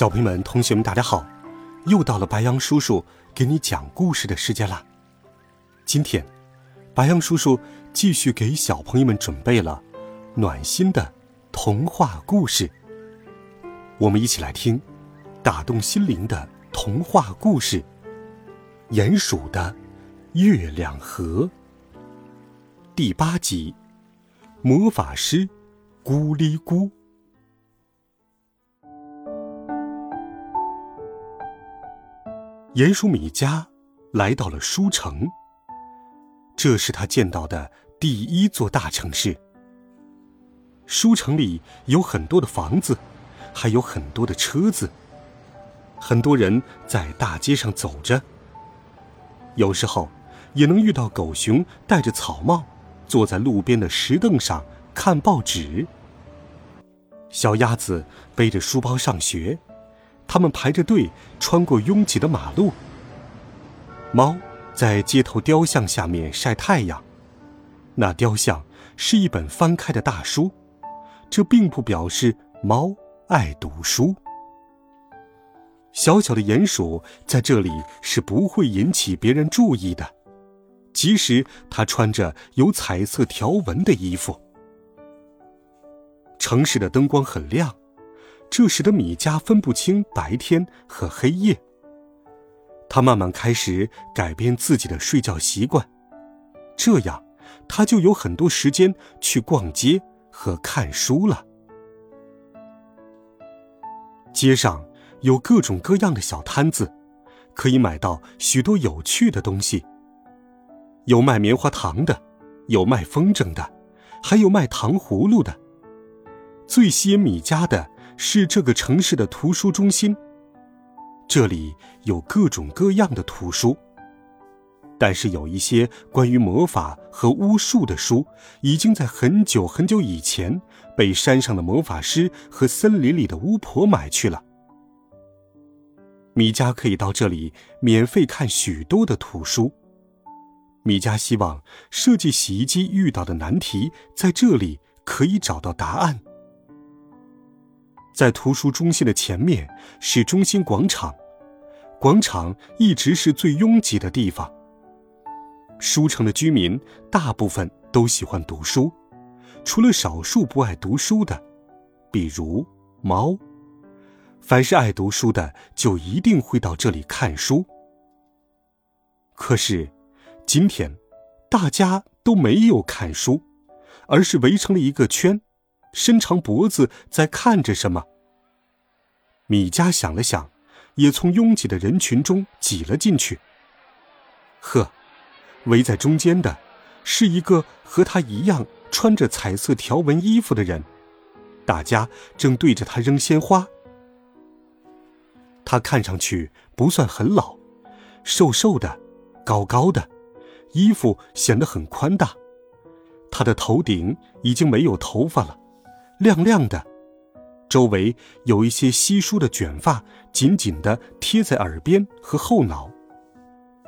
小朋友们、同学们，大家好！又到了白羊叔叔给你讲故事的时间啦。今天，白羊叔叔继续给小朋友们准备了暖心的童话故事。我们一起来听打动心灵的童话故事《鼹鼠的月亮河》第八集《魔法师咕哩咕》。鼹鼠米迦来到了书城。这是他见到的第一座大城市。书城里有很多的房子，还有很多的车子。很多人在大街上走着。有时候，也能遇到狗熊戴着草帽，坐在路边的石凳上看报纸。小鸭子背着书包上学。他们排着队穿过拥挤的马路。猫在街头雕像下面晒太阳，那雕像是一本翻开的大书，这并不表示猫爱读书。小小的鼹鼠在这里是不会引起别人注意的，即使它穿着有彩色条纹的衣服。城市的灯光很亮。这使得米迦分不清白天和黑夜。他慢慢开始改变自己的睡觉习惯，这样他就有很多时间去逛街和看书了。街上有各种各样的小摊子，可以买到许多有趣的东西。有卖棉花糖的，有卖风筝的，还有卖糖葫芦的。最吸引米家的。是这个城市的图书中心。这里有各种各样的图书，但是有一些关于魔法和巫术的书，已经在很久很久以前被山上的魔法师和森林里的巫婆买去了。米迦可以到这里免费看许多的图书。米迦希望设计洗衣机遇到的难题，在这里可以找到答案。在图书中心的前面是中心广场，广场一直是最拥挤的地方。书城的居民大部分都喜欢读书，除了少数不爱读书的，比如猫。凡是爱读书的，就一定会到这里看书。可是，今天，大家都没有看书，而是围成了一个圈。伸长脖子在看着什么。米迦想了想，也从拥挤的人群中挤了进去。呵，围在中间的，是一个和他一样穿着彩色条纹衣服的人，大家正对着他扔鲜花。他看上去不算很老，瘦瘦的，高高的，衣服显得很宽大。他的头顶已经没有头发了。亮亮的，周围有一些稀疏的卷发，紧紧地贴在耳边和后脑。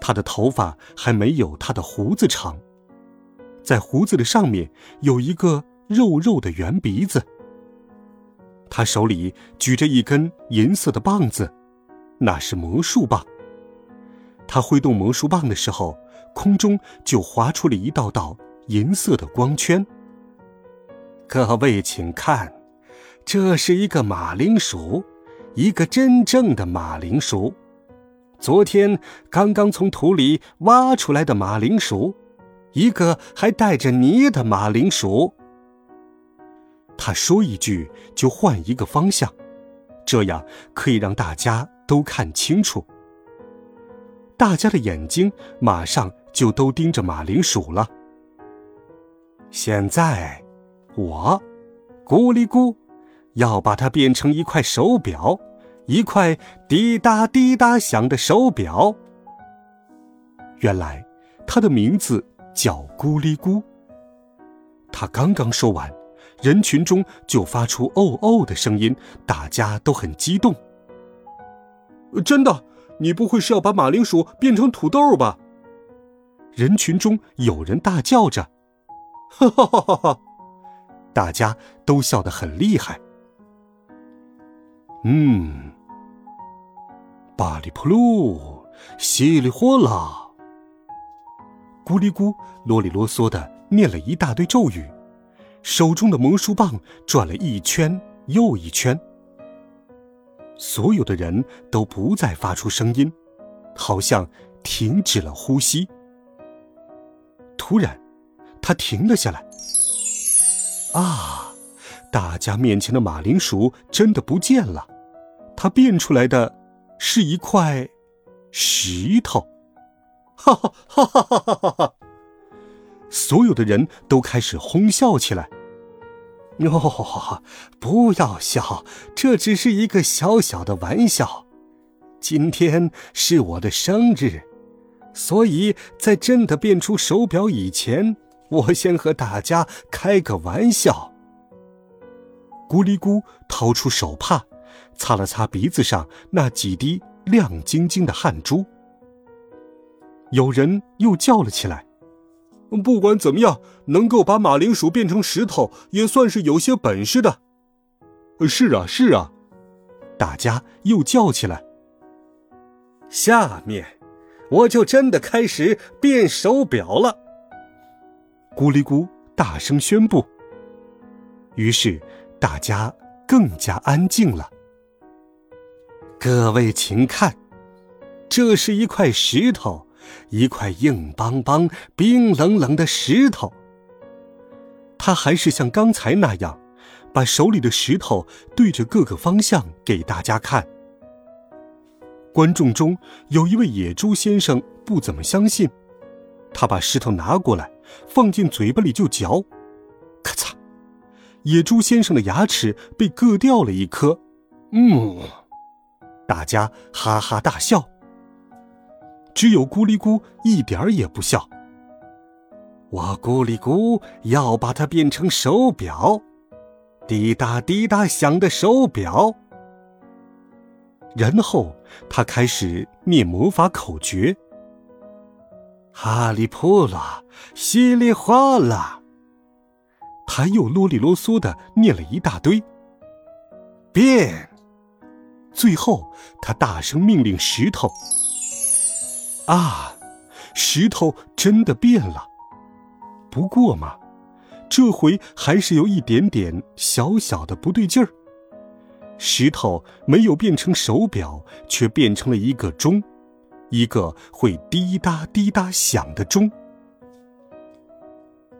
他的头发还没有他的胡子长，在胡子的上面有一个肉肉的圆鼻子。他手里举着一根银色的棒子，那是魔术棒。他挥动魔术棒的时候，空中就划出了一道道银色的光圈。各位，请看，这是一个马铃薯，一个真正的马铃薯。昨天刚刚从土里挖出来的马铃薯，一个还带着泥的马铃薯。他说一句就换一个方向，这样可以让大家都看清楚。大家的眼睛马上就都盯着马铃薯了。现在。我，咕哩咕，要把它变成一块手表，一块滴答滴答响的手表。原来，它的名字叫咕哩咕。他刚刚说完，人群中就发出“哦哦”的声音，大家都很激动。真的，你不会是要把马铃薯变成土豆吧？人群中有人大叫着：“哈哈哈哈哈！”大家都笑得很厉害。嗯，巴里扑噜，稀里哗啦，咕哩咕，啰里啰嗦的念了一大堆咒语，手中的魔术棒转了一圈又一圈。所有的人都不再发出声音，好像停止了呼吸。突然，他停了下来。啊！大家面前的马铃薯真的不见了，它变出来的是一块石头。哈哈哈哈哈哈！哈！所有的人都开始哄笑起来。哟，不要笑，这只是一个小小的玩笑。今天是我的生日，所以在真的变出手表以前，我先和大家开个玩笑。咕哩咕掏出手帕，擦了擦鼻子上那几滴亮晶晶的汗珠。有人又叫了起来。不管怎么样，能够把马铃薯变成石头，也算是有些本事的。是啊，是啊，大家又叫起来。下面，我就真的开始变手表了。咕哩咕大声宣布。于是，大家更加安静了。各位，请看，这是一块石头。一块硬邦邦、冰冷冷的石头。他还是像刚才那样，把手里的石头对着各个方向给大家看。观众中有一位野猪先生不怎么相信，他把石头拿过来，放进嘴巴里就嚼，咔嚓，野猪先生的牙齿被硌掉了一颗。嗯，大家哈哈大笑。只有咕哩咕一点儿也不笑。我咕哩咕要把它变成手表，滴答滴答响的手表。然后他开始念魔法口诀：哈利波特，稀里哗啦。他又啰里啰嗦的念了一大堆。变。最后，他大声命令石头。啊，石头真的变了。不过嘛，这回还是有一点点小小的不对劲儿。石头没有变成手表，却变成了一个钟，一个会滴答滴答响的钟。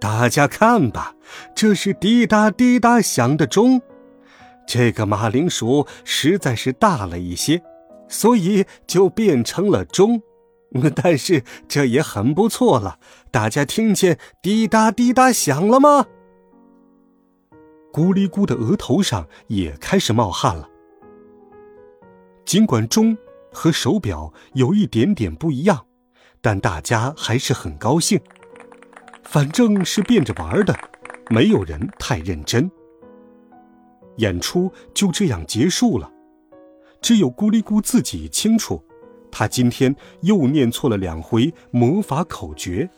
大家看吧，这是滴答滴答响的钟。这个马铃薯实在是大了一些，所以就变成了钟。但是这也很不错了。大家听见滴答滴答响了吗？咕哩咕的额头上也开始冒汗了。尽管钟和手表有一点点不一样，但大家还是很高兴。反正是变着玩的，没有人太认真。演出就这样结束了，只有咕哩咕自己清楚。他今天又念错了两回魔法口诀。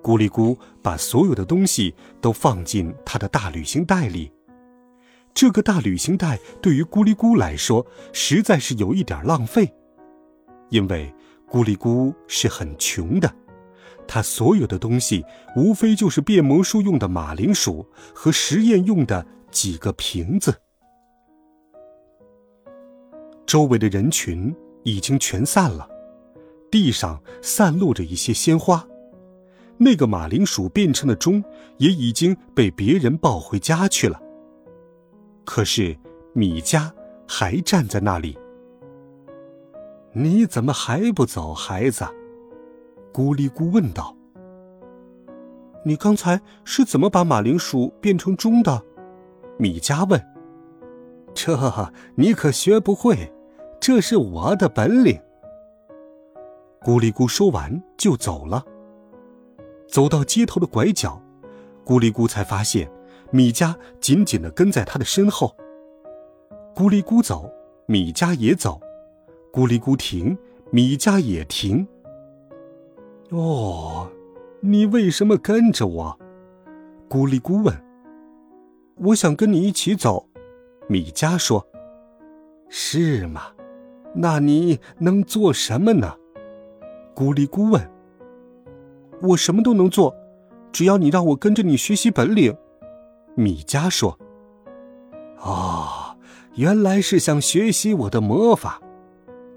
咕哩咕把所有的东西都放进他的大旅行袋里。这个大旅行袋对于咕哩咕来说实在是有一点浪费，因为咕哩咕是很穷的，他所有的东西无非就是变魔术用的马铃薯和实验用的几个瓶子。周围的人群。已经全散了，地上散落着一些鲜花，那个马铃薯变成的钟也已经被别人抱回家去了。可是米迦还站在那里。你怎么还不走，孩子？咕哩咕问道。你刚才是怎么把马铃薯变成钟的？米迦问。这你可学不会，这是我的本领。咕哩咕说完就走了。走到街头的拐角，咕哩咕才发现米迦紧紧的跟在他的身后。咕哩咕走，米迦也走；咕哩咕停，米迦也停。哦，你为什么跟着我？咕哩咕问。我想跟你一起走，米迦说。是吗？那你能做什么呢？咕哩咕问：“我什么都能做，只要你让我跟着你学习本领。”米迦说：“哦，原来是想学习我的魔法。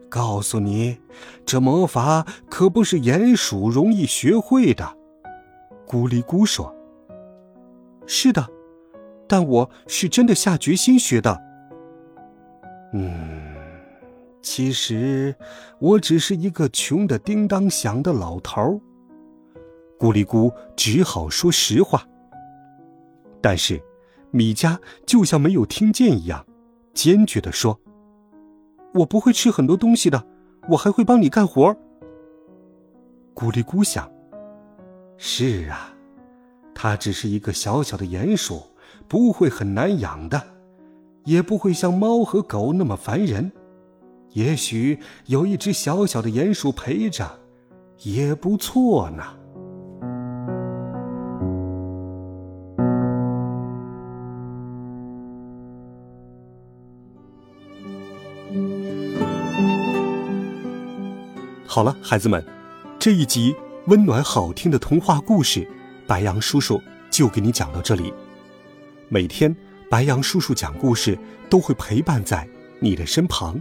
告诉你，这魔法可不是鼹鼠容易学会的。”咕哩咕说：“是的，但我是真的下决心学的。”嗯。其实，我只是一个穷的叮当响的老头儿。咕哩咕只好说实话。但是，米迦就像没有听见一样，坚决地说：“我不会吃很多东西的，我还会帮你干活。”咕哩咕想：“是啊，它只是一个小小的鼹鼠，不会很难养的，也不会像猫和狗那么烦人。”也许有一只小小的鼹鼠陪着，也不错呢。好了，孩子们，这一集温暖好听的童话故事，白杨叔叔就给你讲到这里。每天，白杨叔叔讲故事都会陪伴在你的身旁。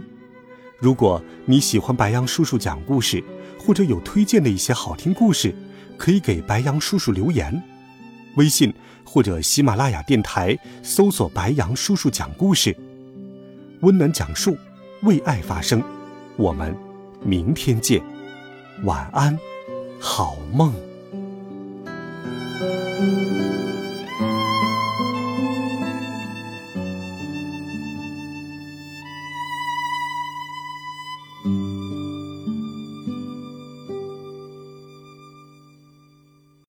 如果你喜欢白羊叔叔讲故事，或者有推荐的一些好听故事，可以给白羊叔叔留言，微信或者喜马拉雅电台搜索“白羊叔叔讲故事”，温暖讲述，为爱发声。我们明天见，晚安，好梦。